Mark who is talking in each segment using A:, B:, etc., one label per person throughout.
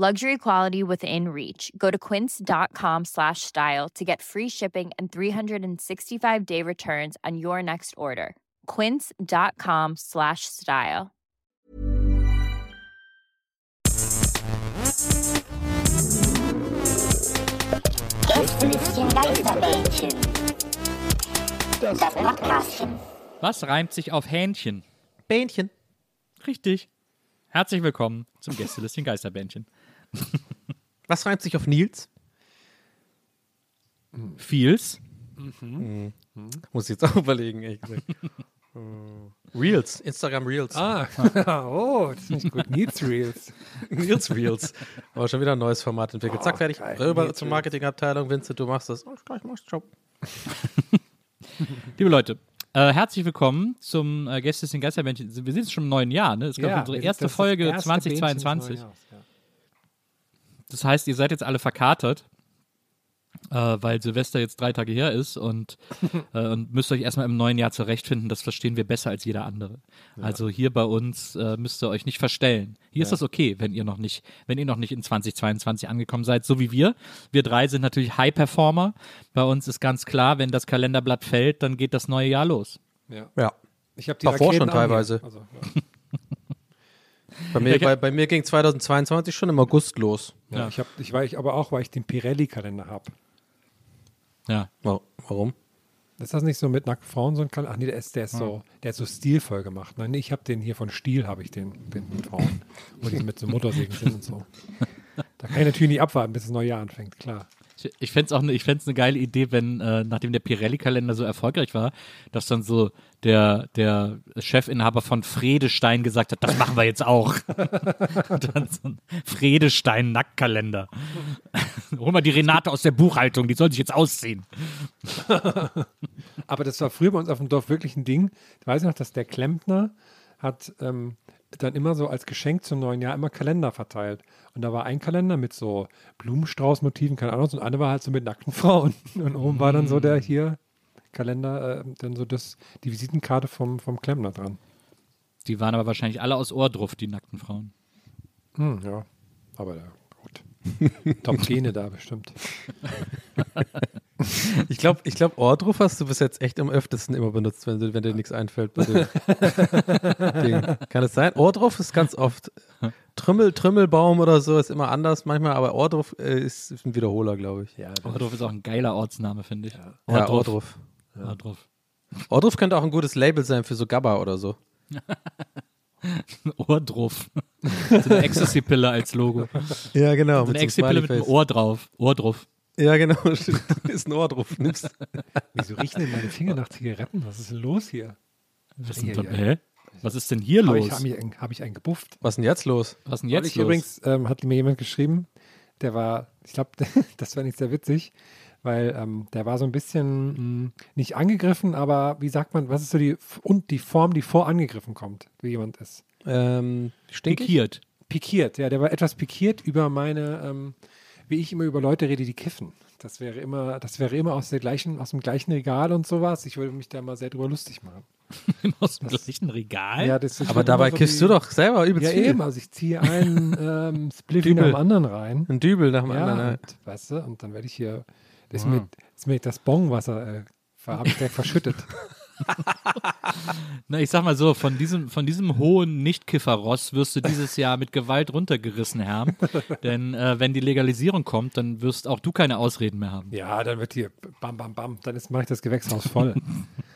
A: Luxury quality within reach. Go to quince.com slash style to get free shipping and 365 day returns on your next order. Quince.com slash style.
B: Gästelistchen Geisterbällchen. Das Podcastchen.
C: Was reimt sich auf Hähnchen?
D: Bähnchen.
C: Richtig. Herzlich willkommen zum Gästelistchen Geisterbändchen.
D: Was reimt sich auf Nils?
C: Feels.
D: Muss ich jetzt auch überlegen, ehrlich gesagt. Reels, Instagram Reels.
E: Ah, oh, das finde ich gut. Needs Reels.
D: Nils Reels. Aber schon wieder ein neues Format entwickelt. Zack, fertig.
E: geil.
D: Rüber
E: Nils
D: zur. Marketingabteilung. Vincent, du machst das. Oh, ich mach's. Ciao.
C: Liebe Leute, äh, herzlich willkommen zum äh, Gästelistchen Geisterbändchen. Wir sind jetzt schon im neuen Jahr, ne? Es ist, glaube ich, unsere erste
E: ist das
C: Folge
E: erste Bähnchen des
C: 2022.
E: Neujahrs, ja.
C: Das heißt, ihr seid jetzt alle verkatert, äh, weil Silvester jetzt drei Tage her ist und, äh, und müsst euch erstmal im neuen Jahr zurechtfinden. Das verstehen wir besser als jeder andere. Also hier bei uns äh, müsst ihr euch nicht verstellen. Hier ist das okay, wenn ihr noch nicht, wenn ihr noch nicht in 2022 angekommen seid, so wie wir. Wir drei sind natürlich High-Performer. Bei uns ist ganz klar, wenn das Kalenderblatt fällt, dann geht das neue Jahr los.
E: Ja.
D: Ja.
E: Ich habe die
D: Davor
E: Raketen
D: schon teilweise.
E: Also, ja.
D: Bei mir, bei, bei mir ging 2022 schon im August los.
E: Ja, Ich, hab, ich war ich aber auch, weil ich den Pirelli-Kalender habe.
C: Ja.
D: Wa- Warum?
E: Ist das nicht so mit nackten Frauen so ein Kalender? Ach nee, der ist, der ist so, der ist so stilvoll gemacht. Nein, nee, ich habe den hier von Stiel, habe ich den, den mit Frauen, wo die mit so Motorsägen sind und so. Da kann ich natürlich nicht abwarten, bis das neue Jahr anfängt, klar.
C: Ich, fände es auch fänd's eine geile Idee, wenn, äh, nachdem der Pirelli-Kalender so erfolgreich war, dass dann so der, der Chefinhaber von Fredestein gesagt hat, das machen wir jetzt auch. Dann so ein Fredestein-Nacktkalender. Hol mal die Renate aus der Buchhaltung, die soll sich jetzt ausziehen.
E: Aber das war früher bei uns auf dem Dorf wirklich ein Ding. Ich weiß noch, dass der Klempner hat ähm, dann immer so als Geschenk zum neuen Jahr immer Kalender verteilt. Und da war ein Kalender mit so Blumenstrauß-Motiven, keine Ahnung, und einer war halt so mit nackten Frauen. Und oben war dann so der hier Kalender, äh, dann so das, die Visitenkarte vom, vom Klempner dran.
C: Die waren aber wahrscheinlich alle aus Ohrdruff, die nackten Frauen.
E: Hm, ja, aber ja, gut. Top-Gene da bestimmt.
D: Ich glaube, ich glaub, Ohrdruf hast du bis jetzt echt am öftesten immer benutzt, wenn, du- wenn dir nichts einfällt. Bei dem Ding. Kann es sein? Ohrdruf ist ganz oft. Trümmel, Trümmelbaum oder so ist immer anders manchmal, aber Ohrdruf äh, ist, ein Wiederholer, glaube ich. Ja,
C: Ohrdruff ist auch ein geiler Ortsname, finde ich.
D: ja Ohrdruf.
C: Ohrdruff.
D: Ohrdruf könnte auch ein gutes Label sein für so Gabba oder so.
C: Ohrdruff. so eine Ecstasy-Pille als Logo.
D: Ja, genau.
C: So eine Ecstasy-Pille mit einem Ohr drauf. Ohrdruff.
D: Ja, genau. ist ein Ohrdruf. Nimmst.
E: Wieso riechen denn meine Finger nach Zigaretten? Was ist denn los hier?
C: Was, denn,
E: ja.
C: hä? Was ist denn hier
E: Habe
C: los?
E: ich, hab ich, einen- hab ich einen gebufft?
D: Was ist denn jetzt los?
C: Was ist denn
E: Jetzt
C: jetzt
E: ich
C: los?
E: übrigens, ähm, hat mir jemand geschrieben, der war, ich glaube, das war nicht sehr witzig, weil ähm, der war so ein bisschen mh, nicht angegriffen, aber wie sagt man, was ist so die, und die Form, die vor angegriffen kommt, wie jemand ist?
D: Ähm?
C: Pikiert.
E: Pikiert, ja, der war etwas pikiert über meine, ähm, wie ich immer über Leute rede, die kiffen. Das wäre immer, das wäre immer aus der gleichen, aus dem gleichen Regal und sowas. Ich würde mich da mal sehr drüber lustig machen.
C: Aus dem gleichen Regal?
E: Ja, das ist
D: Aber dabei
E: so
D: kiffst du doch selber übelst
E: Ja,
D: viel.
E: eben. Also ich ziehe einen ähm, Split nach dem anderen rein.
D: Ein Dübel nach dem
E: Ja,
D: anderen.
E: und, weißt du, und dann werde ich hier, das ist, mir, ist mir das Bongwasser, äh, habe ich direkt verschüttet.
C: Na, ich sag mal so, von diesem, von diesem hohen Nicht-Kiffer-Ross wirst du dieses Jahr mit Gewalt runtergerissen, Herr. Denn äh, wenn die Legalisierung kommt, dann wirst auch du keine Ausreden mehr haben.
E: Ja, dann wird hier bam, bam, bam. Dann mache ich das Gewächshaus voll.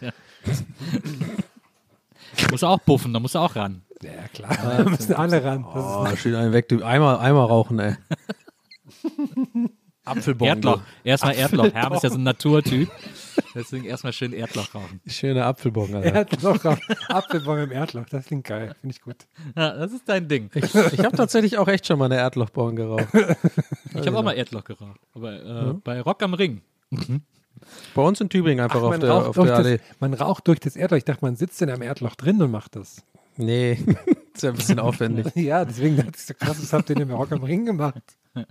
C: Musst du auch puffen, da musst du auch ran.
E: ja, klar. Da müssen alle ran. Das
D: Oh, schön einen weg. Du, einmal, einmal rauchen, ey. Apfelbongo.
C: Erdloch. Erstmal Erdloch. Herm ist ja so ein Naturtyp. Deswegen erstmal schön Erdloch rauchen.
D: Schöner Apfelbon, Alter.
E: Erdloch, auf- Apfelbaum im Erdloch. Das klingt geil. Finde ich gut.
C: Ja, das ist dein Ding.
D: Ich, ich habe tatsächlich auch echt schon mal eine Erdlochbon geraucht.
C: Ich habe auch mal Erdloch geraucht. Aber äh, bei Rock am Ring.
D: Bei uns in Tübingen einfach auf
E: man,
D: der,
E: raucht
D: auf der Allee.
E: das, man raucht durch das Erdloch. Ich dachte, man sitzt in einem Erdloch drin und macht das.
D: Nee, ist ja ein bisschen aufwendig.
E: Ja, deswegen dachte ich so krass, was habt ihr denn im Rock am Ring gemacht?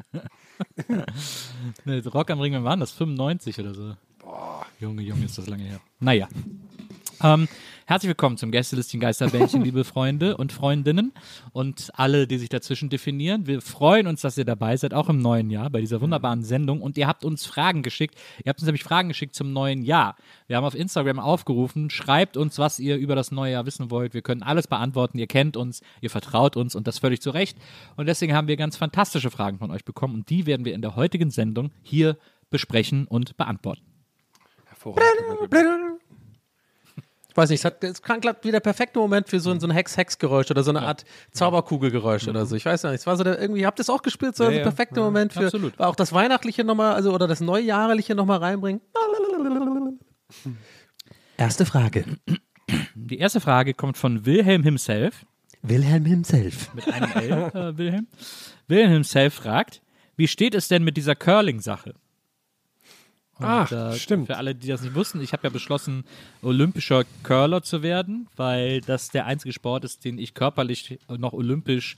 C: Ne, Rock am Ring, wann waren das? 95 oder so. Boah. Junge, Junge, ist das lange her. Naja. Ähm, herzlich willkommen zum Gästelistchen Geisterbällchen, liebe Freunde und Freundinnen und alle, die sich dazwischen definieren. Wir freuen uns, dass ihr dabei seid, auch im neuen Jahr bei dieser wunderbaren Sendung. Und ihr habt uns Fragen geschickt. Ihr habt uns nämlich Fragen geschickt zum neuen Jahr. Wir haben auf Instagram aufgerufen, schreibt uns, was ihr über das neue Jahr wissen wollt. Wir können alles beantworten. Ihr kennt uns, ihr vertraut uns und das völlig zu Recht. Und deswegen haben wir ganz fantastische Fragen von euch bekommen und die werden wir in der heutigen Sendung hier besprechen und beantworten.
E: Hervorragend.
D: Ich weiß nicht, es, hat, es kann glaub, wie der perfekte Moment für so ein, so ein Hex-Hex-Geräusch oder so eine Art Zauberkugelgeräusch oder so. Ich weiß nicht, es war so der, irgendwie, habt ihr es auch gespielt? So
E: Ja,
D: der
E: ja.
D: perfekte
E: Ja,
D: Moment für
C: absolut.
D: auch das Weihnachtliche nochmal, also oder das Neujährliche nochmal reinbringen. Erste Frage.
C: Die erste Frage kommt von Wilhelm himself.
D: Wilhelm himself.
C: Mit einem L, äh, Wilhelm. Wilhelm himself fragt, wie steht es denn mit dieser Curling-Sache? Und,
E: Ach, stimmt.
C: Für alle, die das nicht wussten, ich habe ja beschlossen, olympischer Curler zu werden, weil das der einzige Sport ist, den ich körperlich noch olympisch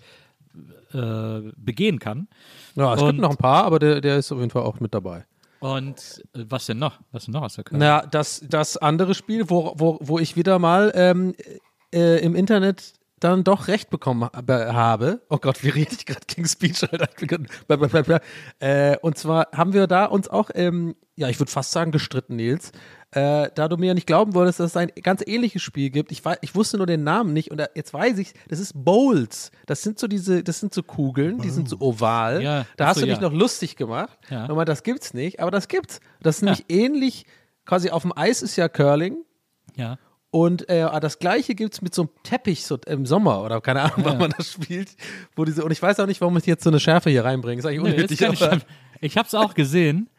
C: äh, begehen kann.
D: Ja, es
C: Und-
D: gibt noch ein paar, aber der, der ist auf jeden Fall auch mit dabei.
C: Und äh, was denn noch? Was denn noch aus der Curling?
D: Na, das, das andere Spiel, wo, wo, wo ich wieder mal ähm, äh, im Internet dann doch recht bekommen ha- habe. Oh Gott, wie rede ich gerade gegen Speech, Alter. Äh, und zwar haben wir da uns auch, ähm, ja, ich würde fast sagen, gestritten, Nils. Äh, da du mir ja nicht glauben wolltest, dass es ein ganz ähnliches Spiel gibt. Ich, ich wusste nur den Namen nicht und da, jetzt weiß ich, das ist Bowls. Das sind so diese, das sind so Kugeln, die sind so oval.
C: Ja,
D: da hast
C: so,
D: du dich
C: ja.
D: noch lustig gemacht.
C: Ja.
D: Man, das gibt's nicht, aber das gibt's. Das ist nämlich ähnlich, quasi auf dem Eis ist ja Curling.
C: Ja.
D: Und äh, ah, das gleiche gibt es mit so einem Teppich so im Sommer oder keine Ahnung, wann man das spielt. Wo diese, und ich weiß auch nicht, warum ich jetzt so eine Schärfe hier reinbringe. Ist eigentlich
C: Nee,
D: unnötig. aber,
C: schlimm. ich habe es auch gesehen.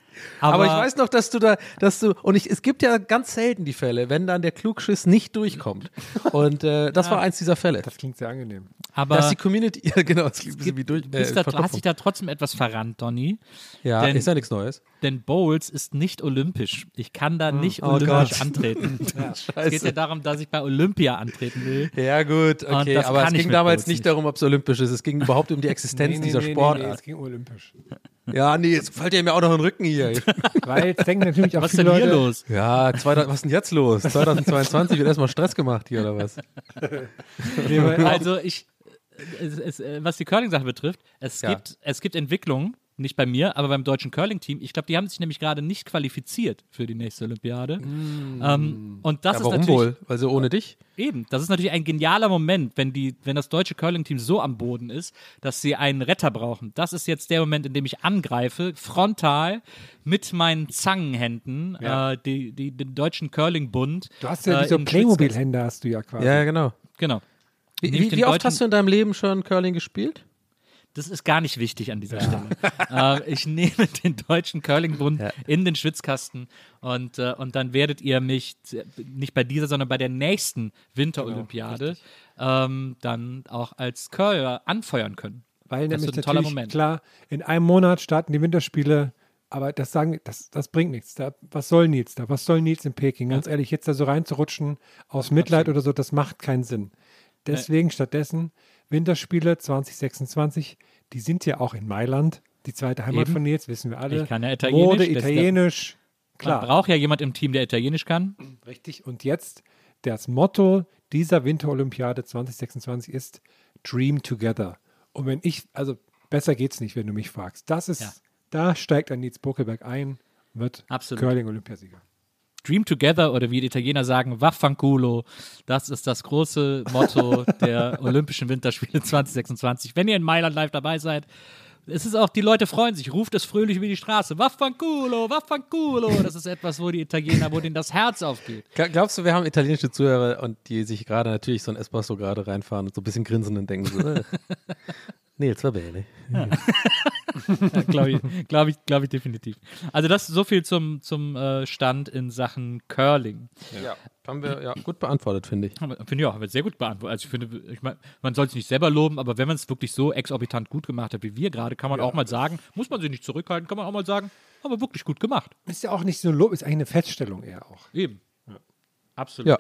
C: Aber,
D: aber ich weiß noch, dass du da, dass du, und ich, es gibt ja ganz selten die Fälle, wenn dann der Klugschiss nicht durchkommt. Und äh, das war eins dieser Fälle.
E: Das klingt sehr angenehm.
C: aber
D: Dass die Community, ja genau, es klingt ein bisschen wie durch. Äh,
C: da, hast
D: Verstopfung.
C: dich da trotzdem etwas verrannt, Donny.
D: ja,
C: denn-
D: ist ja nichts Neues.
C: Denn Bowls ist nicht olympisch. Ich kann da nicht
D: Oh
C: olympisch
D: Gott.
C: antreten. Es geht ja darum, dass ich bei Olympia antreten will.
D: Ja, gut, okay. Aber es ging damals
C: Bowls
D: nicht darum, ob es olympisch ist. Es ging überhaupt um die Existenz dieser
E: Nee,
D: Sportart.
E: es ging olympisch.
D: Ja, nee, jetzt fällt dir mir auch noch ein Rücken hier.
E: Weil jetzt denken natürlich auch
C: Was ist denn hier
E: Leute,
C: los?
D: Ja, 2000, was ist denn jetzt los? 2022 wird erstmal Stress gemacht hier oder was?
E: Nee,
C: Also ich, es, es, äh, was die Curling-Sache betrifft, es,
D: Ja.
C: gibt, es gibt Entwicklungen, nicht bei mir, aber beim deutschen Curling-Team. Ich glaube, die haben sich nämlich gerade nicht qualifiziert für die nächste Olympiade. Ähm, und das
D: Ja,
C: ist
D: warum
C: natürlich
D: wohl? Also ohne dich?
C: Eben, das ist natürlich ein genialer Moment, wenn, die, wenn das deutsche Curling-Team so am Boden ist, dass sie einen Retter brauchen. Das ist jetzt der Moment, in dem ich angreife, frontal mit meinen Zangenhänden,
E: Ja.
C: äh, die, die, den deutschen Curling-Bund.
E: du hast ja
C: äh,
E: diese
C: in
E: Playmobil-Hände hast du ja quasi.
D: Ja, genau.
C: Genau.
D: Wie, wie, wie oft
C: deutschen-
D: hast du in deinem Leben schon Curling gespielt?
C: Das ist gar nicht wichtig an dieser Stelle. äh, ich nehme den deutschen Curlingbund
D: Ja.
C: in den Schwitzkasten und, äh, und dann werdet ihr mich nicht bei dieser, sondern bei der nächsten Winterolympiade ähm, dann auch als Curler anfeuern können.
E: Weil
C: Das
E: nämlich
C: toller
E: natürlich,
C: Moment.
E: klar, in einem Monat starten die Winterspiele, aber das sagen, das, das bringt nichts. Da, was soll Nils da? Was soll Nils in Peking? Ganz ehrlich, jetzt da so reinzurutschen aus Mitleid oder so, das macht keinen Sinn. Deswegen stattdessen Winterspiele 2026, die sind ja auch in Mailand, die zweite Heimat
C: Eben.
E: von Nils, wissen wir alle.
C: Ich kann ja Italienisch,
E: Mode,
C: ist der-
E: Italienisch,
C: Man
E: klar.
C: braucht ja jemand im Team, der Italienisch kann.
E: Richtig. Und jetzt das Motto dieser Winterolympiade 2026 ist Dream Together. Und wenn ich, also besser geht's nicht, wenn du mich fragst. Das ist,
C: Ja.
E: da steigt ein Nils Buckelberg ein, wird. Curling-Olympiasieger.
C: Dream Together oder wie die Italiener sagen, Vaffanculo. Das ist das große Motto der Olympischen Winterspiele 2026. Wenn ihr in Mailand live dabei seid, es ist auch, die Leute freuen sich, ruft es fröhlich über die Straße. Vaffanculo, Vaffanculo. Das ist etwas, wo die Italiener, wo denen das Herz aufgeht.
D: Gla- Glaubst du, wir haben italienische Zuhörer und die sich gerade natürlich so ein Espresso gerade reinfahren und so ein bisschen grinsen und denken so, äh, Nils, va bene.
C: Glaube ich, glaube ich, glaube ich definitiv. Also das so viel zum, zum äh, Stand in Sachen Curling.
D: Ja, haben wir ja gut beantwortet, finde ich.
C: Aber Finde ich auch, haben wir sehr gut beantwortet. Also ich finde, ich meine, man soll es nicht selber loben, aber wenn man es wirklich so exorbitant gut gemacht hat wie wir gerade, kann man auch mal sagen, muss man sich nicht zurückhalten, kann man auch mal sagen, haben wir wirklich gut gemacht.
E: Ist ja auch nicht so ein Lob, ist eigentlich eine Feststellung eher auch.
C: Eben. Absolut.
D: Ja.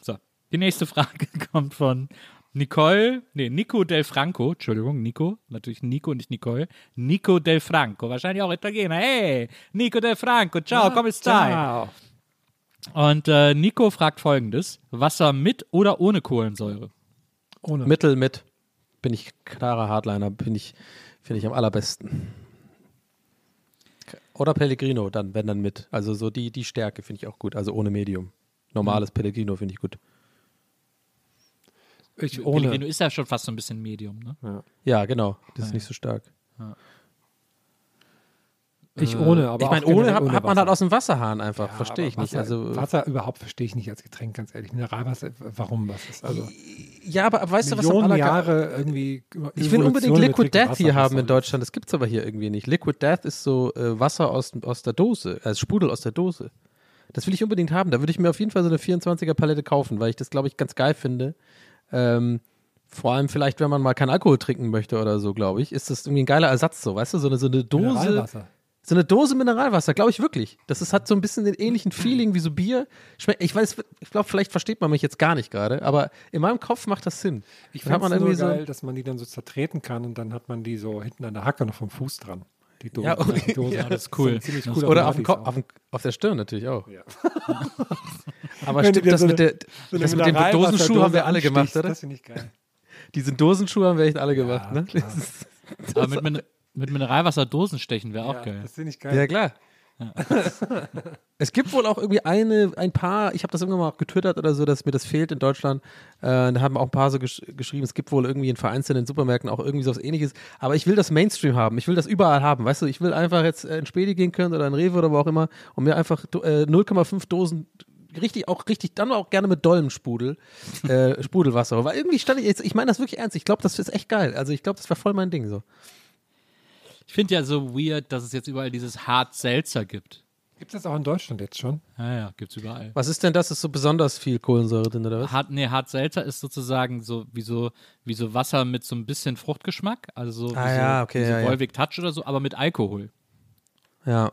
C: So, die nächste Frage kommt von Nicole, nee, Nico Del Franco, Entschuldigung, Nico, natürlich Nico, nicht Nicole, Nico Del Franco, wahrscheinlich auch Italiener. Hey, Nico Del Franco, ciao, come stai?
E: Ciao.
C: Und äh, Nico fragt folgendes: Wasser mit oder ohne Kohlensäure?
E: Ohne.
D: Mittel mit bin ich klarer Hardliner, bin ich, finde ich am allerbesten. Oder Pellegrino, dann, wenn dann mit. Also so die, die Stärke finde ich auch gut, also ohne Medium. Normales Pellegrino finde ich gut.
E: Ich
C: Pellegrino
E: ohne.
C: ist ja schon fast so ein bisschen Medium, ne?
D: Ja, genau, das ist nicht so stark.
E: Ich ohne, aber
D: ich meine, ohne, hat, hat man halt aus dem Wasserhahn einfach,
E: Ja,
D: verstehe
E: aber
D: ich nicht.
E: Wasser,
D: Also,
E: Wasser überhaupt verstehe ich nicht als Getränk, ganz ehrlich. Mineralwasser, warum was ist? Also
D: ja, aber weißt du, was am aller-
E: Jahre irgendwie.
D: Ich will unbedingt Liquid Death hier
E: Wasser,
D: haben
E: was
D: in? Deutschland. Das gibt es aber hier irgendwie nicht. Liquid Death ist so äh, Wasser aus, aus der Dose, also Sprudel aus der Dose. Das will ich unbedingt haben. Da würde ich mir auf jeden Fall so eine 24er Palette kaufen, weil ich das, glaube ich, ganz geil finde. Ähm, vor allem vielleicht, wenn man mal keinen Alkohol trinken möchte oder so, glaube ich, ist das irgendwie ein geiler Ersatz so, weißt du, so eine, so eine Dose.
E: Mineralwasser.
D: So eine Dose Mineralwasser, glaube ich wirklich. Das ist, hat so ein bisschen den ähnlichen Feeling wie so Bier. Ich weiß, ich glaube, vielleicht versteht man mich jetzt gar nicht gerade, aber in meinem Kopf macht das Sinn.
E: Ich finde es nur
D: so-
E: geil, dass man die dann so zertreten kann und dann hat man die so hinten an der Hacke noch vom Fuß dran. Die Dose.
D: Ja, okay.
E: die Dose.
D: Ja,
C: das ist cool. Das
E: cooler
D: Oder auf, dem
E: Modis
D: Kopf,
E: auch.
D: auf, auf der Stirn natürlich auch.
E: Ja.
D: Aber stimmt, das
E: so
D: mit, der,
E: So
D: das mit dem Dosenschuh haben wir alle
E: anstichst,
D: gemacht, oder?
E: Das finde ich geil.
D: Diesen Dosenschuh haben wir echt alle gemacht, ne?
E: klar.
C: Aber mit, Min- mit Mineralwasser Dosen stechen wäre auch
E: Ja,
C: geil.
E: Das finde ich geil.
D: Ja, klar. es gibt wohl auch irgendwie eine, ein paar, ich habe das irgendwann mal auch getwittert oder so, dass mir das fehlt in Deutschland. Äh, da haben auch ein paar so gesch geschrieben, es gibt wohl irgendwie in vereinzelten Supermärkten auch irgendwie sowas ähnliches. Aber ich will das Mainstream haben. Ich will das überall haben. Weißt du, ich will einfach jetzt äh, in Spedi gehen können oder in Rewe oder wo auch immer und mir einfach äh, 0,5 Dosen richtig, auch richtig, dann auch gerne mit dollem Sprudel, äh, Sprudelwasser. Weil irgendwie stand ich jetzt, ich meine das wirklich ernst. Ich glaube, das ist echt geil. Also ich glaube, das war voll mein Ding so.
C: Ich finde ja so weird, dass es jetzt überall dieses Hart Seltzer gibt.
E: Gibt es das auch in Deutschland jetzt schon?
C: Ja, ja, gibt's überall.
D: Was ist denn das? Ist so besonders viel Kohlensäure drin oder was?
C: Hart, nee, Hart Seltzer ist sozusagen so wie, so wie so Wasser mit so ein bisschen Fruchtgeschmack, also so, wie
D: Ah,
C: so,
D: ja, okay,
C: wie so
D: ja, ja.
C: Volvic Touch oder so, aber mit Alkohol.
D: Ja.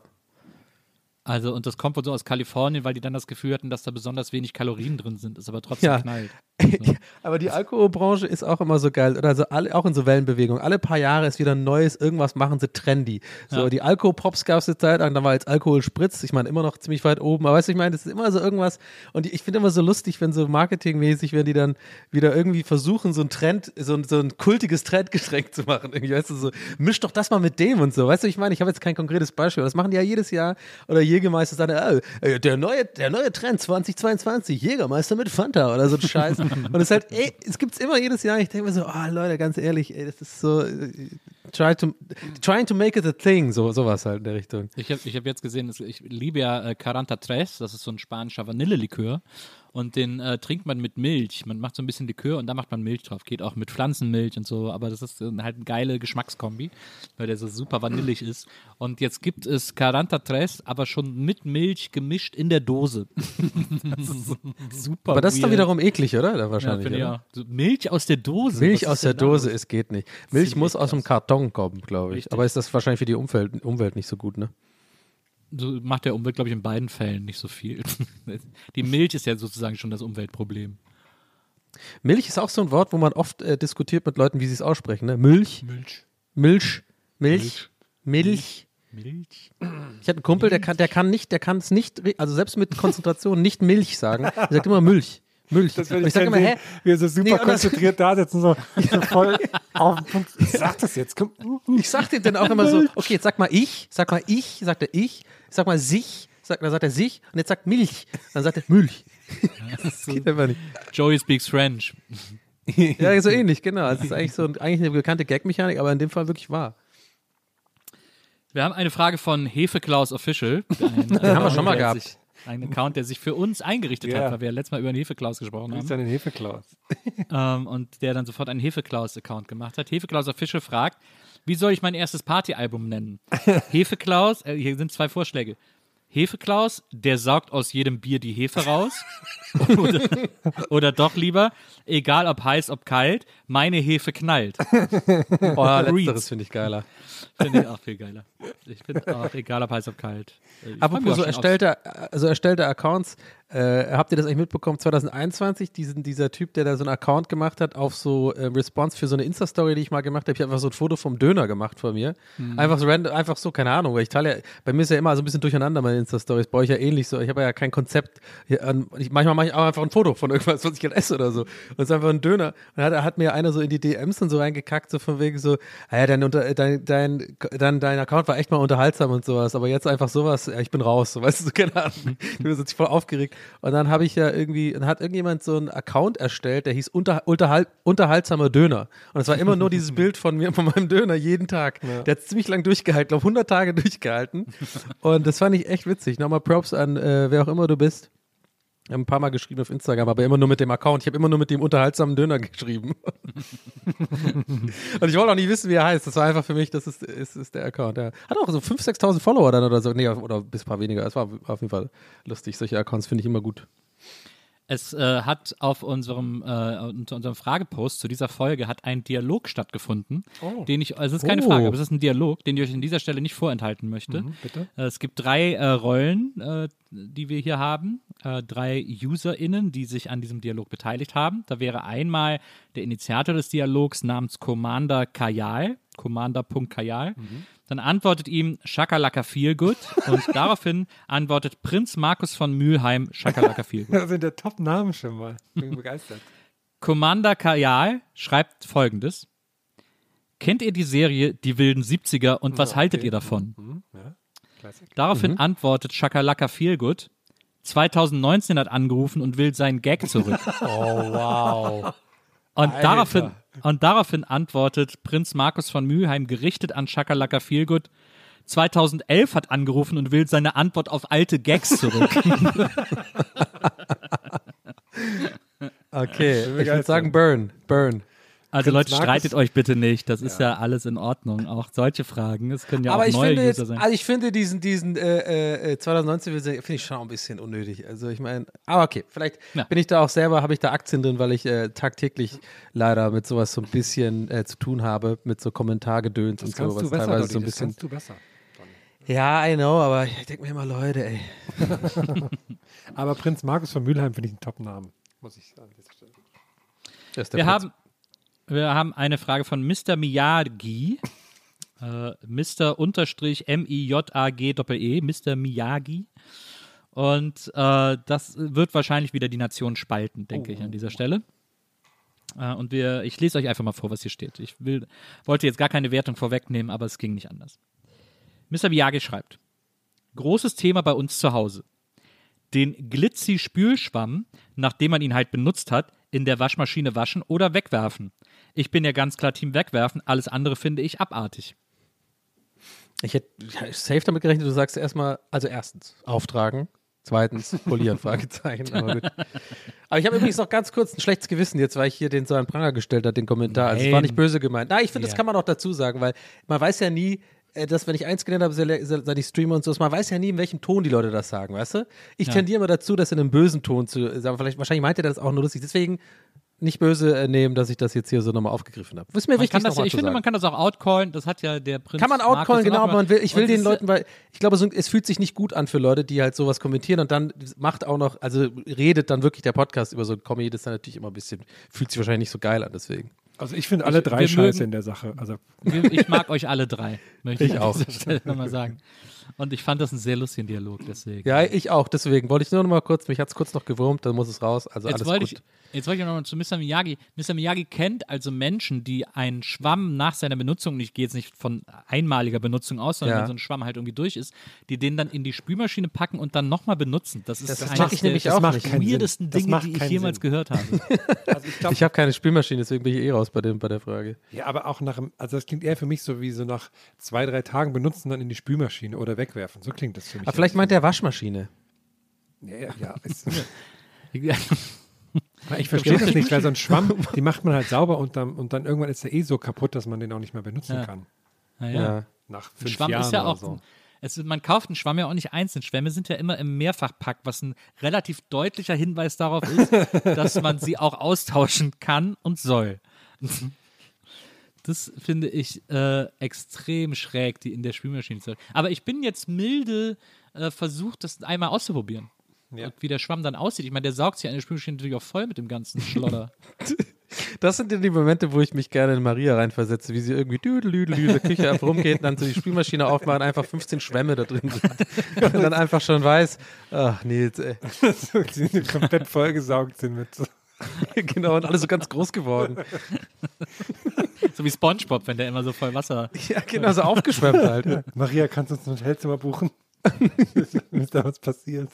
C: Also, und das kommt wohl so aus Kalifornien, weil die dann das Gefühl hatten, dass da besonders wenig Kalorien drin sind, ist aber trotzdem
D: Ja.
C: knallt.
D: Aber die Alkoholbranche ist auch immer so geil. Oder also alle, auch in so Wellenbewegungen. Alle paar Jahre ist wieder ein neues, irgendwas machen sie trendy. So, die Alkoholpops gab es eine Zeit lang, da war jetzt Alkoholspritz. Ich meine, immer noch ziemlich weit oben. Aber weißt du, ich meine, das ist immer so irgendwas. Und ich finde immer so lustig, wenn so marketingmäßig, wenn die dann wieder irgendwie versuchen, so ein Trend, so ein, so ein kultiges Trendgetränk zu machen. Irgendwie, weißt du, so, misch doch das mal mit dem und so. Weißt du, ich meine, ich habe jetzt kein konkretes Beispiel. Das machen die ja jedes Jahr. Oder Jägermeister sagt, oh, der neue, der neue Trend 2022, Jägermeister mit Fanta oder so ein Scheiß. und es ist halt, ey, es gibt's immer jedes Jahr. Ich denke mir so, ah Leute, ganz ehrlich, ey, das ist so, äh, try to, trying to make it a thing, so sowas halt in der Richtung.
C: Ich habe ich hab jetzt gesehen, es- ich liebe ja äh, Caranta Tres, das ist so ein spanischer Vanillelikör. Und den äh, trinkt man mit Milch. Man macht so ein bisschen Likör und da macht man Milch drauf. Geht auch mit Pflanzenmilch und so, aber das ist äh, halt eine geile Geschmackskombi, weil der so super vanillig ist. Und jetzt gibt es Caranta Tres, aber schon mit Milch gemischt in der Dose. das ist so super.
D: Aber das ist dann
C: weird.
D: wiederum eklig, oder? Da
C: ja,
D: wahrscheinlich.
C: auch. So Milch aus der Dose.
D: Milch aus der Dose
C: los?
D: ist geht nicht. Milch muss aus dem. Karton kommen, glaube ich.
C: Richtig.
D: Aber ist das wahrscheinlich für die Umwelt, Umwelt nicht so gut, ne?
C: So macht der Umwelt, glaube ich, in beiden Fällen nicht so viel. Die Milch ist ja sozusagen schon das Umweltproblem.
D: Milch ist auch so ein Wort, wo man oft äh, diskutiert mit Leuten, wie sie es aussprechen, ne? Milch,
E: Milch.
D: Milch, Milch, Milch.
C: Milch?
D: Ich hatte einen Kumpel, der kann, der kann nicht, der kann es nicht, also selbst mit Konzentration nicht Milch sagen. Er sagt immer Milch. Milch.
E: Das
D: ich
E: ich
D: sage immer, hä?
E: wie er so super
D: Nee,
E: konzentriert da sitzen, so, so voll auf den Punkt. Ich sag das jetzt, komm.
D: Ich sag dir dann auch immer so, okay, jetzt sag mal ich, sag mal ich, sagt er ich, sag mal sich, sagt, dann sagt er sich und jetzt sagt Milch. Dann sagt er Milch. das geht einfach nicht.
C: Joey speaks French.
D: Ja, so ähnlich, genau. Es ist eigentlich so eigentlich eine bekannte Gag-Mechanik, aber in dem Fall wirklich wahr.
C: Wir haben eine Frage von Hefeklaus Official. Ein,
D: Den haben wir schon mal gehabt.
C: Ein Account, der sich für uns eingerichtet
E: Ja.
C: hat, weil wir letztes Mal über den Hefeklaus gesprochen
E: Du
C: haben.
E: ein Hefeklaus.
C: Ähm, und der dann sofort einen Hefeklaus-Account gemacht hat. Hefeklaus Official fragt, wie soll ich mein erstes Partyalbum nennen? Hefeklaus, äh, hier sind zwei Vorschläge. Hefeklaus, der saugt aus jedem Bier die Hefe raus. oder, oder doch lieber, egal ob heiß, ob kalt, meine Hefe knallt.
D: Oh, letzteres finde ich geiler.
C: Finde ich auch viel geiler. Ich finde auch, egal ob heiß, ob kalt. Ich freu mich
D: Apropos so erstellte, also erstellte Accounts, äh, habt ihr das eigentlich mitbekommen? 2021, diesen, dieser Typ, der da so einen Account gemacht hat auf so äh, Response für so eine Insta-Story, die ich mal gemacht habe. Ich habe einfach so ein Foto vom Döner gemacht von mir.
C: Mhm.
D: Einfach so random, einfach so, keine Ahnung, weil ich teile ja, bei mir ist ja immer so ein bisschen durcheinander meine Insta-Stories, bei euch ja ähnlich so. Ich habe ja kein Konzept. Ich, manchmal mache ich auch einfach ein Foto von irgendwas, was ich halt esse oder so. Und es ist einfach ein Döner. Und hat, hat mir einer so in die DMs dann so reingekackt, so von wegen so, ah ja, dein, unter, dein, dein, dein, dein Account war echt mal unterhaltsam und sowas, aber jetzt einfach sowas, ja, ich bin raus, so, weißt du, so, keine Ahnung. Ich bin sich voll aufgeregt. Und dann habe ich ja irgendwie, dann hat irgendjemand so einen Account erstellt, der hieß unter, unterhal, unterhaltsamer Döner. Und es war immer nur dieses Bild von mir, von meinem Döner jeden Tag. Der hat ziemlich lang durchgehalten, glaube 100 Tage durchgehalten. Und das fand ich echt witzig. Nochmal Props an äh, wer auch immer du bist. Ich habe ein paar Mal geschrieben auf Instagram, aber immer nur mit dem Account. Ich habe immer nur mit dem unterhaltsamen Döner geschrieben. und ich wollte auch nicht wissen, wie er heißt. Das war einfach für mich, das ist, ist, ist der Account. Der hat auch so 5.000, 6.000 Follower dann oder so. Nee, oder bis ein paar weniger. Es war auf jeden Fall lustig. Solche Accounts finde ich immer gut.
C: Es äh, hat auf unserem, äh, unter unserem Fragepost zu dieser Folge hat ein Dialog stattgefunden, den ich, also es ist keine
D: Oh.
C: Frage, aber es ist ein Dialog, den ich euch an dieser Stelle nicht vorenthalten möchte.
E: bitte.
C: Äh, es gibt drei äh, Rollen, äh, die wir hier haben, äh, drei UserInnen, die sich an diesem Dialog beteiligt haben. Da wäre einmal der Initiator des Dialogs namens Commander Kajal, Commander.kajal. Dann antwortet ihm Shakalaka Feelgood und daraufhin antwortet Prinz Markus von Mülheim Shakalaka Feelgood.
E: Das sind der Top-Namen schon mal. Bin begeistert.
C: Commander Kajal schreibt folgendes. Kennt ihr die Serie Die wilden 70er und was haltet ihr davon?
E: Mhm, ja.
C: Daraufhin antwortet Shakalaka Feelgood. 2019 hat angerufen und will seinen Gag zurück.
D: Oh, wow.
C: Und
E: Alter.
C: daraufhin, und daraufhin antwortet Prinz Markus von Mülheim gerichtet an Shakalaka Feelgood. 2011 hat angerufen und will seine Antwort auf alte Gags zurück.
D: Okay, ich würde sagen Burn. Burn.
C: Also Leute,
E: Markus-
C: streitet euch bitte nicht. Das ist ja, alles in Ordnung. Auch solche Fragen. Es können ja
D: aber
C: auch
D: ich
C: neue
D: finde,
C: User
D: jetzt,
C: sein.
D: also ich finde diesen, diesen äh, äh, 2019 finde ich schon ein bisschen unnötig. Also ich meine, aber okay, vielleicht
C: Ja.
D: bin ich da auch selber, habe ich da Aktien drin, weil ich äh, tagtäglich leider mit sowas so ein bisschen äh, zu tun habe, mit so Kommentargedöns
E: Das
D: und so,
E: kannst
D: was
E: du besser,
D: teilweise
E: Dolly,
D: so ein
E: das
D: bisschen.
E: kannst du besser.
D: Ja, I know, aber ich denke mir immer, Leute, ey.
E: Aber Prinz Markus von Mülheim finde ich einen Top-Namen. Muss ich sagen. an dieser Stelle.
D: Das ist der
C: Wir
D: Prinz.
C: haben, wir haben eine Frage von Mr. Miyagi. Äh, Mr. unterstrich M-I-J-A-G-E, Mr. Miyagi. Und äh, das wird wahrscheinlich wieder die Nation spalten, denke ich, an dieser Stelle. Äh, und wir, ich lese euch einfach mal vor, was hier steht. Ich will, wollte jetzt gar keine Wertung vorwegnehmen, aber es ging nicht anders. Mr. Miyagi schreibt: Großes Thema bei uns zu Hause. Den Glitzy-Spülschwamm, nachdem man ihn halt benutzt hat, in der Waschmaschine waschen oder wegwerfen. Ich bin ja ganz klar Team wegwerfen, alles andere finde ich abartig.
D: Ich hätte safe damit gerechnet, du sagst erstmal, also erstens, auftragen. Zweitens, polieren, Fragezeichen. Aber, gut. aber ich habe übrigens noch ganz kurz ein schlechtes Gewissen jetzt, weil ich hier den so an Pranger gestellt habe, den Kommentar. Also es war
C: Nein.
D: nicht böse gemeint. Nein, ich finde, das
C: Ja.
D: kann man auch dazu sagen, weil man weiß ja nie, äh, dass wenn ich eins gelernt habe, seit seit ich streame und so, man weiß ja nie, in welchem Ton die Leute das sagen, weißt du? Ich
C: Ja.
D: tendiere immer dazu, das in einem bösen Ton zu sagen. Vielleicht, wahrscheinlich meint er das auch nur lustig. Deswegen nicht böse äh, nehmen, dass ich das jetzt hier so nochmal aufgegriffen habe. Ist mir
C: Man
D: wichtig,
C: kann das, ja- ich finde,
D: sagen.
C: man kann das auch outcallen. Das hat ja der Prinz.
D: Kann man outcallen, genau, man will, ich will den Leuten, weil ich glaube, so, es fühlt sich nicht gut an für Leute, die halt sowas kommentieren und dann macht auch noch, also redet dann wirklich der Podcast über so ein Comedy, das ist dann natürlich immer ein bisschen, fühlt sich wahrscheinlich nicht so geil an, deswegen.
E: Also ich finde alle drei scheiße
C: mögen-
E: in der Sache. Also
C: Ich mag euch alle drei, möchte ich,
D: Ich
C: an
D: auch.
C: dieser Stelle nochmal sagen. Und ich fand das einen sehr lustigen Dialog, deswegen.
D: Ja, ich auch, deswegen wollte ich nur noch mal kurz, mich hat es kurz noch gewurmt, dann muss es raus. Also
C: Jetzt
D: alles
C: wollte
D: gut.
C: ich, jetzt wollte ich noch mal zu Mr. Miyagi. Mr. Miyagi kennt also Menschen, die einen Schwamm nach seiner Benutzung, ich gehe jetzt nicht von einmaliger Benutzung aus, sondern
D: Ja.
C: wenn so ein Schwamm halt irgendwie durch ist, die den dann in die Spülmaschine packen und dann nochmal benutzen. Das ist
D: Das
C: eines
D: ich
C: der
D: nämlich auch
C: weirdesten
E: Das
C: Dinge, die ich jemals
E: Sinn.
C: gehört habe.
E: Also ich
D: Ich habe keine Spülmaschine, deswegen bin ich eh raus bei, dem, bei der Frage.
E: ja, aber auch nach, dem- also das klingt eher für mich so wie so nach zwei, drei Tagen benutzen, dann in die Spülmaschine oder wegwerfen. So klingt das für mich.
D: Aber vielleicht meint er Waschmaschine.
E: Ja, ja, ja. Ist, ich verstehe das nicht, weil so ein Schwamm, die macht man halt sauber und dann, und dann irgendwann ist er eh so kaputt, dass man den auch nicht mehr benutzen
C: Ja.
E: kann.
C: Naja.
D: Ja.
E: Nach
C: Ein
E: fünf
C: Schwamm
E: Jahren
C: ist ja
E: oder
C: auch.
E: so.
C: Es, man kauft einen Schwamm ja auch nicht einzeln. Schwämme sind ja immer im Mehrfachpack, was ein relativ deutlicher Hinweis darauf ist, dass man sie auch austauschen kann und soll. Das finde ich äh, extrem schräg, die in der Spülmaschine zu Aber ich bin jetzt milde äh, versucht, das einmal auszuprobieren.
E: Ja.
C: Und wie der Schwamm dann aussieht. Ich meine, der saugt sich an der Spülmaschine natürlich auch voll mit dem ganzen Schlodder.
D: Das sind ja die Momente, wo ich mich gerne in Maria reinversetze, wie sie irgendwie düdelüdel in der Küche einfach rumgeht und dann so die Spülmaschine aufmacht und einfach 15 Schwämme da drin sind. Und dann einfach schon weiß, ach nee, jetzt, ey.
E: die komplett vollgesaugt sind mit so.
D: genau, und alles so ganz groß geworden.
C: so wie Spongebob, wenn der immer so voll Wasser.
D: Ja, genau, so aufgeschwemmt halt. Ja.
E: Maria, kannst du uns ein Hotelzimmer buchen? ist da was passiert?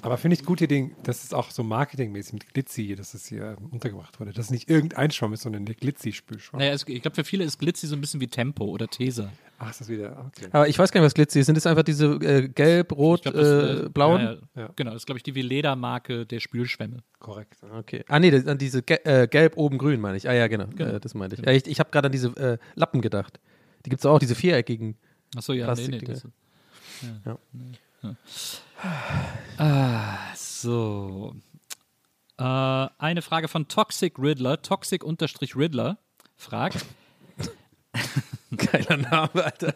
E: Aber finde ich gute Idee, dass es auch so marketingmäßig mit Glitzy, dass es hier untergebracht wurde. Dass es nicht irgendein Schwamm ist, sondern der Glitzy-Spülschwamm.
C: Naja, es, ich glaube, für viele ist Glitzy so ein bisschen wie Tempo oder Tesa.
E: Ach, ist das wieder. Okay.
D: Aber ich weiß gar nicht, was Glitzy ist. Sind das einfach diese äh, gelb, rot,
C: glaub, das,
D: äh, blauen?
C: Ja, ja.
E: Ja.
C: Genau, das ist, glaube ich, die Veleda-Marke der Spülschwämme.
E: Korrekt.
D: Okay. Ah, nee, das, an diese ge äh, gelb, oben, grün, meine ich. Ah, ja, genau. Äh, das meinte ich. Ja, ich ich habe gerade an diese äh, Lappen gedacht. Die gibt es auch, diese viereckigen.
C: Achso, ja, nee, nee. Das, ja.
D: Ja.
C: Nee, ja. Ah, so. Äh, eine Frage von Toxic Riddler, Toxic-Riddler fragt.
D: Geiler Name, Alter.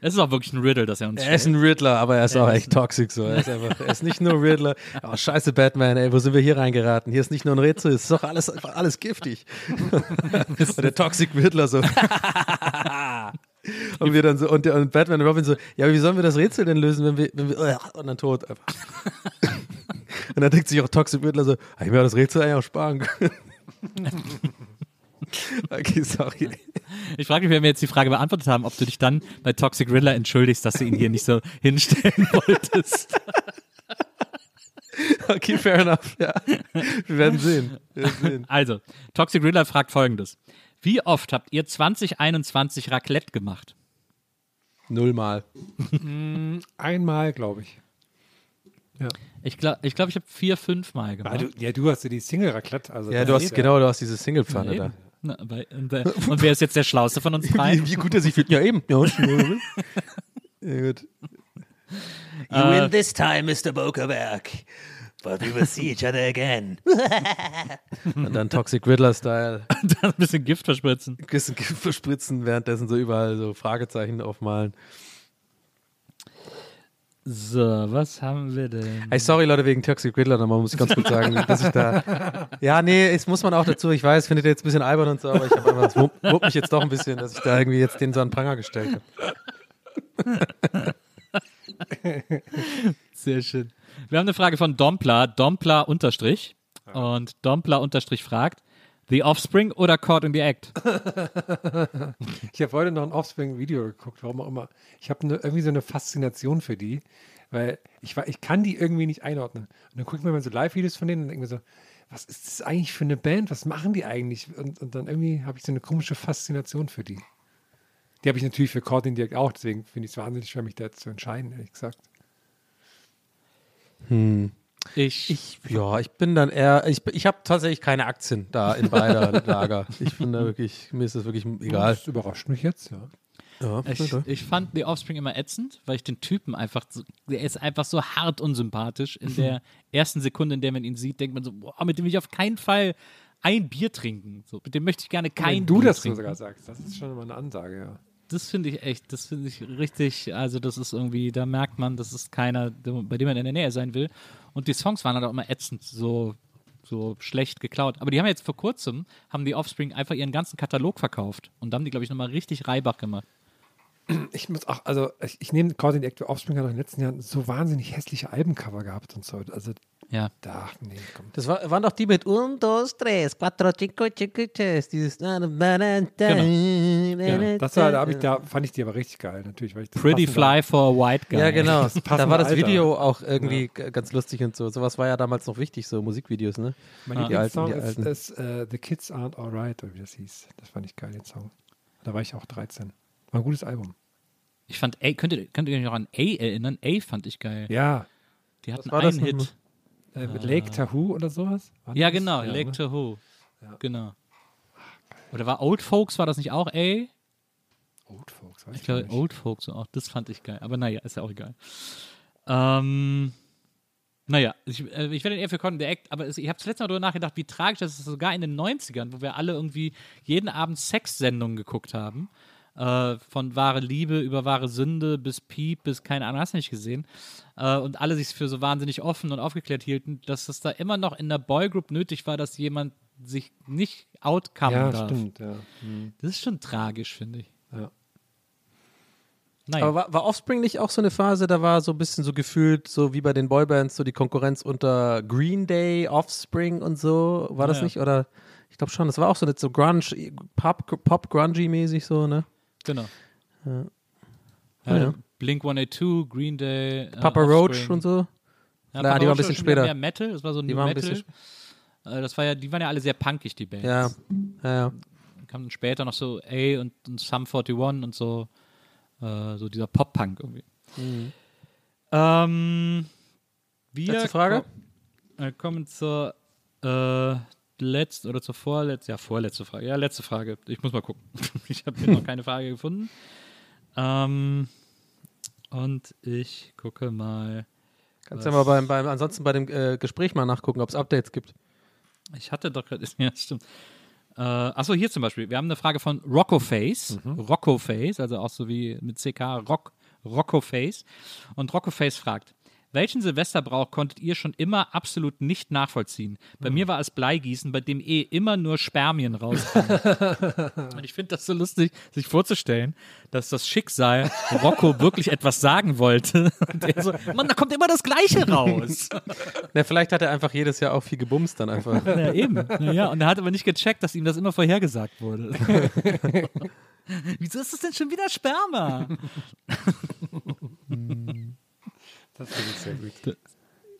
C: Es ist auch wirklich ein Riddle, das er uns
D: Er ist ein Riddler, aber er ist auch echt toxisch so. Er ist, einfach, er ist nicht nur Riddler. Oh, scheiße, Batman, ey, wo sind wir hier reingeraten? Hier ist nicht nur ein Rätsel, es ist doch alles, einfach alles giftig. und der Toxic Riddler so. und wir dann so, und, der, und Batman und Robin so, ja, wie sollen wir das Rätsel denn lösen, wenn wir, wenn wir, und dann tot einfach. und dann denkt sich auch Toxic Riddler so, ah, ich mir das Rätsel eigentlich auch sparen können. okay, sorry.
C: Ich frage mich, wenn wir jetzt die Frage beantwortet haben, ob du dich dann bei Toxic Riddler entschuldigst, dass du ihn hier nicht so hinstellen wolltest.
D: Okay, fair enough, ja. Wir werden sehen. Wir werden sehen.
C: Also, Toxic Riddler fragt folgendes. Wie oft habt ihr 2021 Raclette gemacht?
D: Nullmal.
E: Einmal, glaube ich. Ja.
C: Ich glaube, ich, glaub, ich habe vier, fünf Mal
E: Ah,
C: gemacht.
E: du, ja, du hast ja die Single-Raclette. Also
D: Ja, du hast, genau, du hast diese Single-Pfanne da.
C: Na, bei, und, äh, und wer ist jetzt der Schlauste von uns drei?
D: Wie, wie gut er sich fühlt. Ja, eben. Ja, ja gut.
F: You win this time, Mr. Bokerberg. But we will see each other again.
D: Und dann Toxic Riddler-Style.
C: Ein bisschen Gift verspritzen.
D: Ein bisschen Gift verspritzen, währenddessen so überall so Fragezeichen aufmalen.
C: So, was haben wir denn?
D: Ey, sorry Leute, wegen Toxic Riddler nochmal, muss ich ganz kurz sagen, dass ich da. Ja, nee, es muss man auch dazu, ich weiß, findet ihr jetzt ein bisschen albern und so, aber ich habe einfach, es wurmt wurmt mich jetzt doch ein bisschen, dass ich da irgendwie jetzt den so an Pranger gestellt habe.
C: Sehr schön. Wir haben eine Frage von Dompler, Dompler unterstrich. Und Dompler unterstrich fragt, The Offspring oder Caught in the Act?
E: Ich habe heute noch ein Offspring-Video geguckt, warum auch immer. Ich habe ne, irgendwie so eine Faszination für die, weil ich, war- ich kann die irgendwie nicht einordnen. Und dann gucke ich mir mal so Live-Videos von denen und denke mir so, was ist das eigentlich für eine Band? Was machen die eigentlich? Und, und dann irgendwie habe ich so eine komische Faszination für die. Die habe ich natürlich für Caught in the Act auch, deswegen finde ich es wahnsinnig schwer, mich da zu entscheiden, ehrlich gesagt.
C: Ich,
D: Ich, ja, ich bin dann eher, ich, ich habe tatsächlich keine Aktien da in beider Lager. Ich bin da wirklich, mir ist das wirklich egal.
E: Das überrascht mich jetzt, ja.
D: Ja,
C: ich, ich fand The Offspring immer ätzend, weil ich den Typen einfach, so, der ist einfach so hart unsympathisch. In der ersten Sekunde, in der man ihn sieht, denkt man so, boah, mit dem will ich auf keinen Fall ein Bier trinken. So, mit dem möchte ich gerne kein
E: Wenn du
C: Bier
E: das so
C: trinken.
E: sogar sagst, das ist schon immer eine Ansage, ja.
C: Das finde ich echt, das finde ich richtig, also das ist irgendwie, da merkt man, das ist keiner, bei dem man in der Nähe sein will. Und die Songs waren halt auch immer ätzend, so so schlecht geklaut. Aber die haben jetzt vor kurzem, haben die Offspring einfach ihren ganzen Katalog verkauft. Und da haben die, glaube ich, nochmal richtig Reibach gemacht.
E: Ich muss auch, also ich, ich nehme Caught in the Act Offspring hat in den letzten Jahren so wahnsinnig hässliche Albencover gehabt und so. Also
C: Ja.
E: da, nee, komm.
D: Das war, waren doch die mit Un, dos, tres, cuatro, cinco, cinco, tres. Dieses. Genau.
E: Ja, das war, da, ich, da fand ich die aber richtig geil, natürlich. Weil ich das
C: Pretty Fly for a White Guy.
D: Ja, genau. Da war das
E: Alter.
D: Video auch irgendwie g- ganz lustig und so. Sowas war ja damals noch wichtig, so Musikvideos, ne?
E: Mein
D: alten,
E: Lieblingssong ist, ist äh, The Kids Aren't Alright, oder wie das hieß. Das fand ich geil, den Song. Da war ich auch 13. War ein gutes Album.
C: Ich fand A, könnt ihr, könnt ihr euch noch an A erinnern? A fand ich geil.
E: Ja.
C: Die hatten einen? Hit.
E: Äh, mit Lake Tahoe oder sowas? War
C: Ja,
E: das?
C: genau,
E: Ja,
C: Lake
E: ne?
C: Tahoe. Genau. Oder war Old Folks, war das nicht auch A?
E: Old Folks, weiß
C: Ich
E: ich
C: glaube,
E: nicht.
C: Old Folks auch. Das fand ich geil. Aber naja, ist ja auch egal. Ähm, naja, ich, äh, ich werde eher für Content the Act, aber es, ich habe das letzte Mal darüber nachgedacht, wie tragisch das ist, sogar in den 90ern, wo wir alle irgendwie jeden Abend Sexsendungen geguckt haben. Äh, von wahre Liebe über wahre Sünde bis Piep bis keine Ahnung, hast du nicht gesehen. Äh, und alle sich für so wahnsinnig offen und aufgeklärt hielten, dass es da immer noch in der Boygroup nötig war, dass jemand sich nicht outcomen
E: Ja,
C: darf.
E: stimmt, ja.
C: Das ist schon tragisch, finde ich.
E: Ja.
C: Naja.
D: Aber war, war Offspring nicht auch so eine Phase, da war so ein bisschen so gefühlt, so wie bei den Boybands, so die Konkurrenz unter Green Day, Offspring und so? War das
C: Ja,
D: nicht? Oder ich glaube schon, das war auch so nicht so Grunge, Pop, Pop Grungy-mäßig so, ne?
C: Genau.
D: Ja.
C: Ja,
D: Ja.
C: Blink 182, Green Day, äh,
D: Papa Roach
C: Offspring.
D: und so.
C: Ja,
D: Na, die war ein
C: Roach
D: bisschen später.
C: Mehr Metal, das war so
D: Die
C: New
D: ein
C: Metal.
D: bisschen
C: Äh, das war ja, die waren ja alle sehr punkig, die Bands.
D: Ja, ja, ja.
C: Kam dann später noch so A und, und Sum 41 und so, äh, so dieser Pop-Punk irgendwie. Ähm, wir
D: Mhm. Letzte Frage?
C: ko- äh, kommen zur äh, letzten oder zur vorletzten, ja, vorletzte Frage. Ja, letzte Frage. Ich muss mal gucken. ich habe hier noch keine Frage gefunden. Ähm, und ich gucke mal.
D: Kannst ja mal beim, beim, ansonsten bei dem äh, Gespräch mal nachgucken, ob es Updates gibt.
C: Ich hatte doch gerade, ja, stimmt. Äh, achso, hier zum Beispiel. Wir haben eine Frage von Rocco Face. Rocco Face, also auch so wie mit CK, Rock, Rocco Face. Und Rocco Face fragt, welchen Silvesterbrauch konntet ihr schon immer absolut nicht nachvollziehen? Bei mir war es Bleigießen, bei dem eh immer nur Spermien rauskamen. Und ich finde das so lustig, sich vorzustellen, dass das Schicksal Rocco wirklich etwas sagen wollte. Und er so, Mann, da kommt immer das Gleiche raus.
D: Na, vielleicht hat er einfach jedes Jahr auch viel gebumst dann einfach.
C: Ja, eben. Ja, und er hat aber nicht gecheckt, dass ihm das immer vorhergesagt wurde. Wieso ist das denn schon wieder Sperma?
E: Das finde ich sehr gut.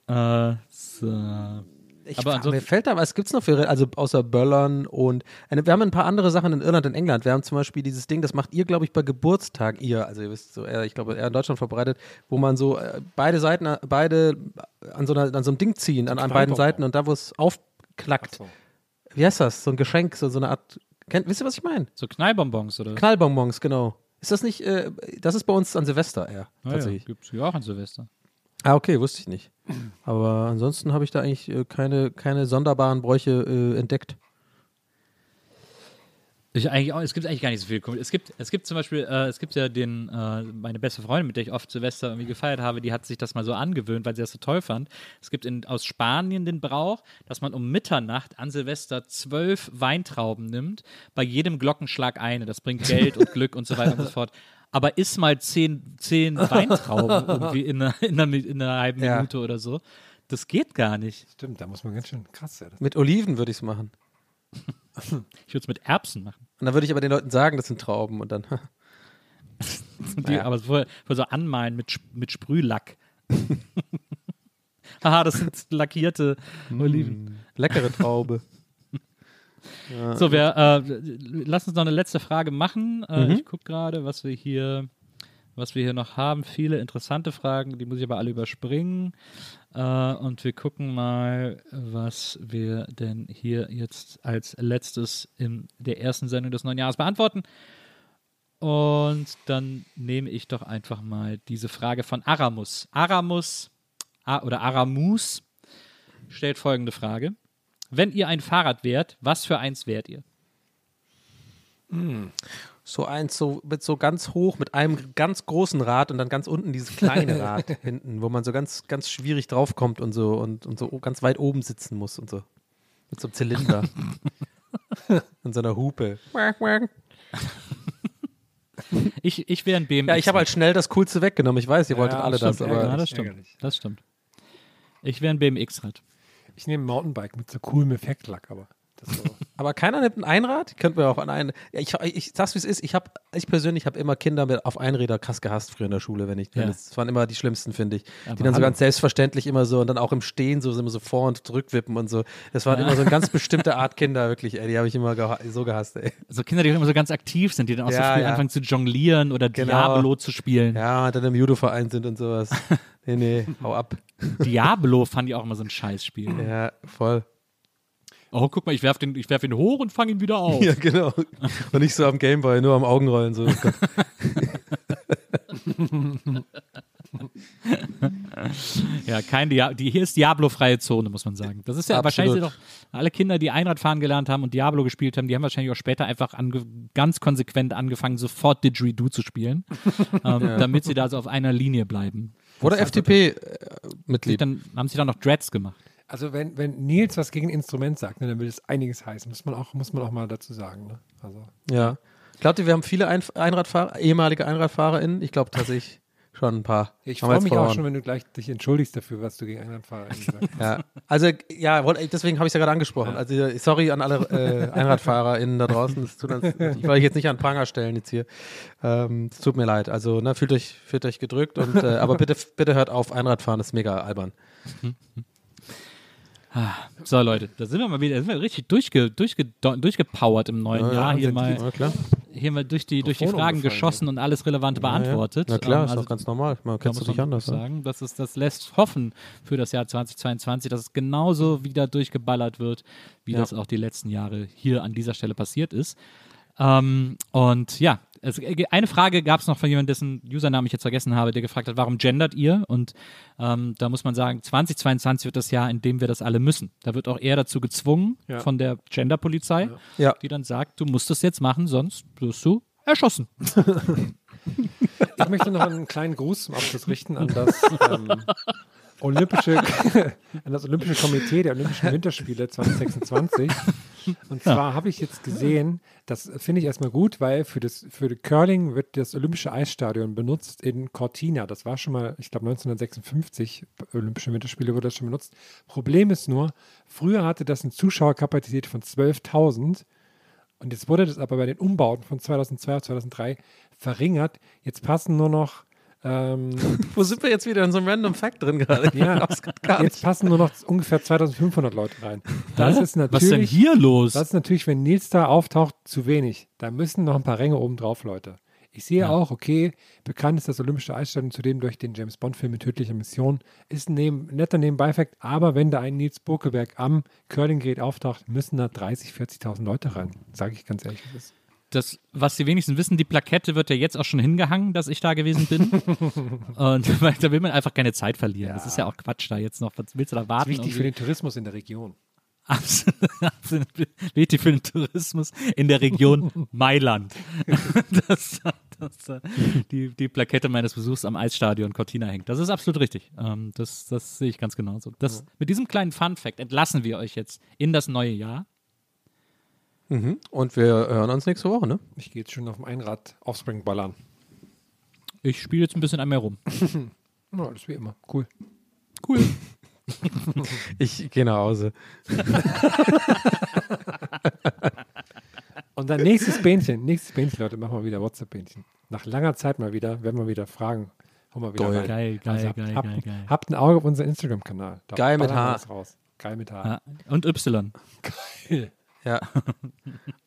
C: Äh, so.
D: Ich
C: Aber
D: mir fällt da, was gibt's noch für, also außer Böllern und eine, wir haben ein paar andere Sachen in Irland und England. Wir haben zum Beispiel dieses Ding, das macht ihr, glaube ich, bei Geburtstagen, ihr, also ihr wisst so, eher, ich glaube, eher in Deutschland verbreitet, wo man so äh, beide Seiten, äh, beide an so, einer, an so einem Ding ziehen, an, an beiden. Seiten und da, wo es aufklackt.
E: So.
D: Wie heißt das? So ein Geschenk, so, so eine Art, kennt, wisst ihr, was ich meine?
C: So Knallbonbons, oder?
D: Knallbonbons, genau. Ist das nicht, äh, das ist bei uns an Silvester eher,
C: Ah, ja,
D: tatsächlich.
C: gibt's ja auch an Silvester.
D: Ah, okay, wusste ich nicht. Aber ansonsten habe ich da eigentlich äh, keine, keine sonderbaren Bräuche äh, entdeckt.
C: Ich eigentlich auch, es gibt eigentlich gar nicht so viel. Es gibt, es gibt zum Beispiel, äh, es gibt ja den, äh, meine beste Freundin, mit der ich oft Silvester irgendwie gefeiert habe, die hat sich das mal so angewöhnt, weil sie das so toll fand. Es gibt in, aus Spanien den Brauch, dass man um Mitternacht an Silvester zwölf Weintrauben nimmt, bei jedem Glockenschlag eine. Das bringt Geld und Glück und so weiter und so fort. Aber iss mal zehn, zehn Weintrauben irgendwie in einer, in einer, in einer halben
D: Ja.
C: Minute oder so. Das geht gar nicht.
E: Stimmt, da muss man ganz schön krass sein.
D: Mit Oliven würde ich es machen.
C: Ich würde es mit Erbsen machen.
D: Und dann würde ich aber den Leuten sagen, das sind Trauben und dann.
C: Die,
D: Ja.
C: Aber vorher so anmalen mit, mit Sprühlack. Haha, das sind lackierte Oliven.
D: Leckere Traube.
C: So, wir äh, lass uns noch eine letzte Frage machen. Äh,
D: Mhm.
C: Ich gucke gerade, was wir hier, was wir hier noch haben. Viele interessante Fragen, die muss ich aber alle überspringen. Äh, und wir gucken mal, was wir denn hier jetzt als letztes in der ersten Sendung des neuen Jahres beantworten. Und dann nehme ich doch einfach mal diese Frage von Aramus. Aramus A oder Aramus stellt folgende Frage. Wenn ihr ein Fahrrad wärt, was für eins wärt ihr?
D: So eins so mit so ganz hoch, mit einem ganz großen Rad und dann ganz unten dieses kleine Rad hinten, wo man so ganz, ganz schwierig draufkommt und so und, und so ganz weit oben sitzen muss und so. Mit so einem Zylinder. Und so einer Hupe.
C: Ich, ich wäre ein BMX.
D: Ja, ich habe halt schnell das Coolste weggenommen. Ich weiß, ihr wolltet alle das,
E: stimmt,
D: aber.
C: ja, das stimmt. Das stimmt. Ich wäre ein BMX-Rad.
E: Ich nehme Mountainbike mit so coolem Effektlack, aber so.
D: Aber keiner nimmt ein Einrad? Könnten wir auch an einen. Ja, ich, ich sag's wie es ist. Ich habe, ich persönlich habe immer Kinder mit auf Einräder krass gehasst früher in der Schule, wenn ich.
C: Ja.
D: Das waren immer die schlimmsten, finde ich.
C: Aber
D: die dann so ganz selbstverständlich immer so und dann auch im Stehen so immer so vor und zurückwippen und so. Das waren immer so eine ganz bestimmte Art Kinder, wirklich, ey. Die habe ich immer geha so gehasst, ey.
C: So Kinder, die immer so ganz aktiv sind, die dann auch so
D: Ja,
C: früh
D: ja.
C: anfangen zu jonglieren oder
D: Genau.
C: Diablo zu spielen.
D: Ja, und dann im Judo-Verein sind und sowas. Nee, nee, hau ab.
C: Diablo fand ich auch immer so ein Scheißspiel.
D: Ja, voll.
C: Oh, guck mal, ich werf den, ich werf ihn hoch und fange ihn wieder auf.
D: Ja, genau. Und nicht so am Gameboy, nur am Augenrollen. So.
C: Ja, kein Dia die, hier ist Diablo-freie Zone, muss man sagen. Das ist ja
D: Absolut.
C: wahrscheinlich doch alle Kinder, die Einrad fahren gelernt haben und Diablo gespielt haben, die haben wahrscheinlich auch später einfach ganz konsequent angefangen, sofort Didgeridoo zu spielen, ähm, damit sie da so auf einer Linie bleiben.
D: Oder FDP-Mitglied.
C: Dann haben sie dann noch Dreads gemacht.
E: Also wenn, wenn Nils was gegen ein Instrument sagt, ne, dann will es einiges heißen. Muss man auch, muss man auch mal dazu sagen. Ne? Also,
D: Ja. Glaubt ihr, wir haben viele Ein Einradfahrer, ehemalige EinradfahrerInnen? Ich glaube tatsächlich schon ein paar.
E: ich freue mich auch
D: verloren.
E: schon, wenn du gleich dich entschuldigst dafür, was du gegen Einradfahrer gesagt hast.
D: Ja, also ja, deswegen habe ich es ja gerade angesprochen. Also sorry an alle äh, EinradfahrerInnen da draußen. Das tut uns, ich will euch jetzt nicht an Pranger stellen jetzt hier. Ähm, Es tut mir leid. Also ne, fühlt euch, fühlt euch gedrückt und äh, aber bitte, bitte hört auf. Einradfahren ist mega albern.
C: So, Leute, da sind wir mal wieder, sind wir richtig durchge, durchge, durchgepowert im neuen
D: Ja,
C: Jahr. Hier
E: sind
C: mal,
D: Ja, klar.
C: hier mal durch die, durch die Fragen geschossen und alles Relevante beantwortet.
D: Na klar,
C: Ähm,
D: ist
C: also
D: doch ganz normal. Man kann es nicht anders. Ja.
C: sagen. Das, ist, das lässt hoffen für das Jahr 2022, dass es genauso wieder durchgeballert wird, wie
D: Ja.
C: das auch die letzten Jahre hier an dieser Stelle passiert ist. Ähm, und ja, es, eine Frage gab es noch von jemandem, dessen Username ich jetzt vergessen habe, der gefragt hat, warum gendert ihr? Und ähm, da muss man sagen, 2022 wird das Jahr, in dem wir das alle müssen. Da wird auch er dazu gezwungen
E: Ja.
C: von der Genderpolizei,
D: Ja.
C: die dann sagt, du musst das jetzt machen, sonst wirst du erschossen.
E: Ich möchte noch einen kleinen Gruß zum Abschluss richten an das ähm, Olympische, an das Olympische Komitee der Olympischen Winterspiele 2026. Und zwar habe ich jetzt gesehen, das finde ich erstmal gut, weil für das für Curling wird das Olympische Eisstadion benutzt in Cortina. Das war schon mal, ich glaube 1956 Olympische Winterspiele wurde das schon benutzt. Problem ist nur, früher hatte das eine Zuschauerkapazität von 12.000 und jetzt wurde das aber bei den Umbauten von 2002 auf 2003 verringert. Jetzt passen nur noch ähm,
D: Wo sind wir jetzt wieder in so einem Random Fact drin gerade?
E: Ja, jetzt passen nur noch ungefähr 2500 Leute rein. Das ist
C: Was ist denn
E: natürlich,
C: hier los?
E: das ist natürlich, wenn Nils da auftaucht, zu wenig. Da müssen noch ein paar Ränge oben drauf, Leute. Ich sehe
C: Ja.
E: auch, okay, bekannt ist das Olympische Eisstadion zudem durch den James Bond-Film mit tödlicher Mission. Ist ein neben, netter Nebenbeifakt, aber wenn da ein Nils Burkeberg am Curling-Gerät auftaucht, müssen da 30.000, 40.000 Leute rein. Sage ich ganz ehrlich. Das ist
C: das, was die wenigsten wissen, die Plakette wird ja jetzt auch schon hingehangen, dass ich da gewesen bin. und weil, da will man einfach keine Zeit verlieren. Das ist ja auch Quatsch da jetzt noch. Was willst du da warten?
E: wichtig für den Tourismus in der Region.
C: Absolut, absolut wichtig für den Tourismus in der Region Mailand. dass dass, äh, die, die Plakette meines Besuchs am Eisstadion Cortina hängt. Das ist absolut richtig. Ähm, das, das sehe ich ganz genauso. Das, Mit diesem kleinen Fun-Fact entlassen wir euch jetzt in das neue Jahr.
D: Mhm. Und wir hören uns nächste Woche, ne?
E: Ich gehe jetzt schon auf dem Einrad Offspring ballern.
C: Ich spiele jetzt ein bisschen an mir rum.
E: Ja, alles wie immer. Cool.
C: Cool.
D: Ich gehe nach Hause.
E: Und dann nächstes Bähnchen, nächstes Bähnchen, Leute, machen wir wieder WhatsApp-Bähnchen. Nach langer Zeit mal wieder, werden wir wieder fragen. Hauen wir wieder
D: Geil.
E: rein.
C: Geil, geil,
E: Also habt,
C: geil,
E: habt,
C: geil, geil.
E: habt ein Auge auf unseren Instagram-Kanal.
D: Geil mit H.
E: Raus. Geil mit H.
C: Ja. Und Y.
D: Ja.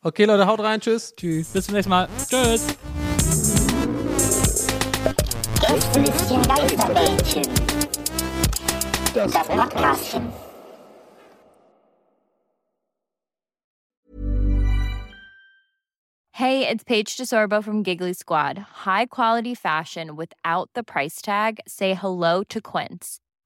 D: Okay, Leute, haut rein. Tschüss. Tschüss.
C: Bis zum nächsten Mal. Tschüss.
B: Gästelistchen Geisterbällchen. Das Podcastchen.
A: Hey, it's Paige DeSorbo from Giggly Squad. High quality fashion without the price tag. Say hello to Quince.